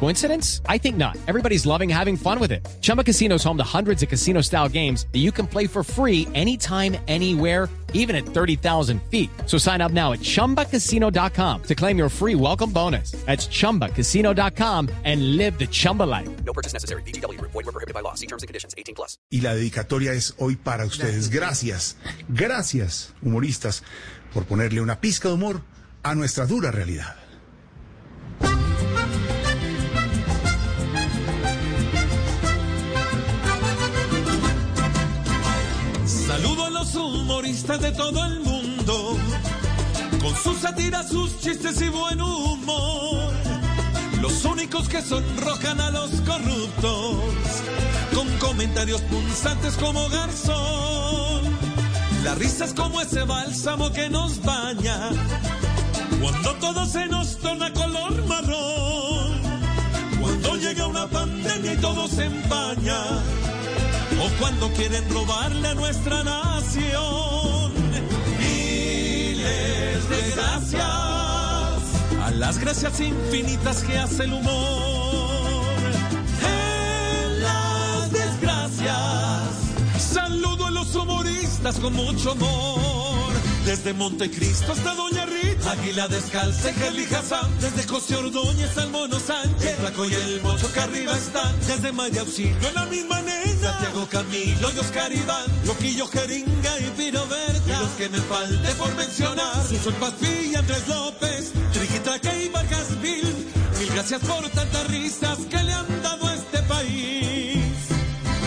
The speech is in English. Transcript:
Coincidence? I think not. Everybody's loving having fun with it. Chumba Casino is home to hundreds of casino style games that you can play for free anytime, anywhere, even at 30,000 feet. So sign up now at chumbacasino.com to claim your free welcome bonus. That's chumbacasino.com and live the Chumba life. No purchase necessary. VGW. Void were prohibited by law. See terms and conditions. 18 plus. Y la dedicatoria es hoy para ustedes. Gracias, gracias, humoristas, por ponerle una pizca de humor a nuestra dura realidad. Saludo a los humoristas de todo el mundo, con sus sátiras, sus chistes y buen humor. Los únicos que sonrojan a los corruptos, con comentarios punzantes como garzón. La risa es como ese bálsamo que nos baña, cuando todo se nos torna color marrón. Cuando llega una pandemia y todo se empaña o cuando quieren robarle a nuestra nación. Miles de gracias a las gracias infinitas que hace el humor. En las desgracias, saludo a los humoristas con mucho amor. Desde Montecristo hasta Doña Rita, Águila Descalza Kelly Hassan. Desde José Ordóñez al Mono Sánchez, el Flaco y el Mocho que arriba están. Desde María Auxilio en la misma nena, Santiago Camilo y Oscar Iván, Loquillo Jeringa y Piro Berta. Y los que me falte por mencionar, Susan Pazpi Andrés López, Triquitraque y Vargas Vil. Mil gracias por tantas risas que le han dado a este país.